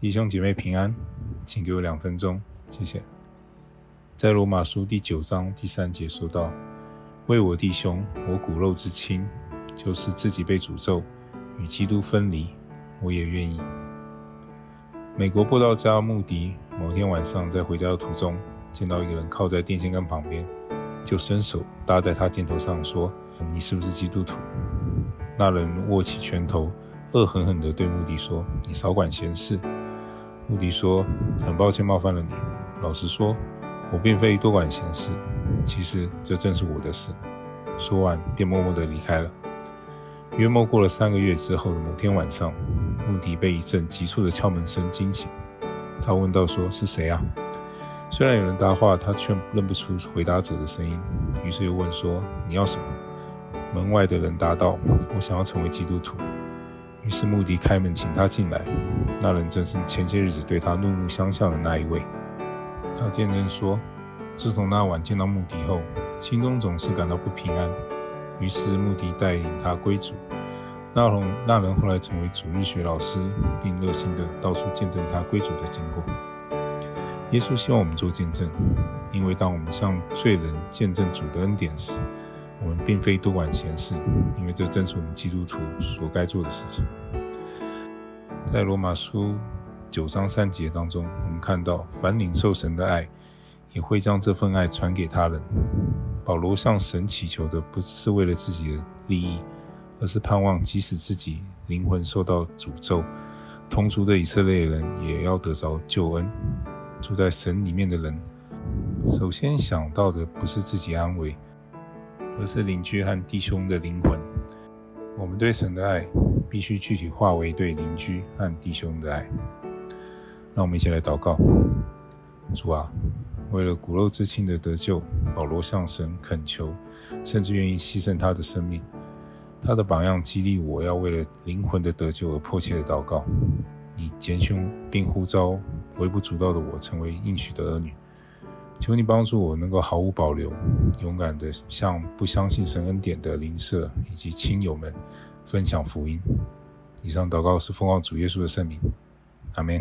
弟兄姐妹平安，请给我两分钟，谢谢。在罗马书第九章第三节说到：“为我弟兄，我骨肉之亲，就是自己被诅咒，与基督分离，我也愿意。”美国布道家穆迪某天晚上在回家的途中，见到一个人靠在电线杆旁边，就伸手搭在他肩头上说：“你是不是基督徒？”那人握起拳头，恶狠狠地对穆迪说：“你少管闲事。”穆迪说：“很抱歉冒犯了你。老实说，我并非多管闲事。其实这正是我的事。”说完，便默默地离开了。约莫过了三个月之后的某天晚上，穆迪被一阵急促的敲门声惊醒。他问道：“说是谁啊？”虽然有人答话，他却认不出回答者的声音。于是又问说：“你要什么？”门外的人答道：“我想要成为基督徒。”于是穆迪开门请他进来。那人正是前些日子对他怒目相向的那一位。他见证说：“自从那晚见到穆迪后，心中总是感到不平安。”于是穆迪带领他归主。那人那人后来成为主日学老师，并热心的到处见证他归主的经过。耶稣希望我们做见证，因为当我们向罪人见证主的恩典时，我们并非多管闲事，因为这正是我们基督徒所该做的事情。在罗马书九章三节当中，我们看到，凡领受神的爱，也会将这份爱传给他人。保罗向神祈求的不是为了自己的利益，而是盼望即使自己灵魂受到诅咒，同族的以色列人也要得着救恩。住在神里面的人，首先想到的不是自己安危，而是邻居和弟兄的灵魂。我们对神的爱，必须具体化为对邻居和弟兄的爱。让我们一起来祷告：主啊。为了骨肉之亲的得救，保罗向神恳求，甚至愿意牺牲他的生命。他的榜样激励我，要为了灵魂的得救而迫切的祷告。你拣选并呼召微不足道的我成为应许的儿女，求你帮助我能够毫无保留、勇敢的向不相信神恩典的邻舍以及亲友们分享福音。以上祷告是奉靠主耶稣的圣名，阿门。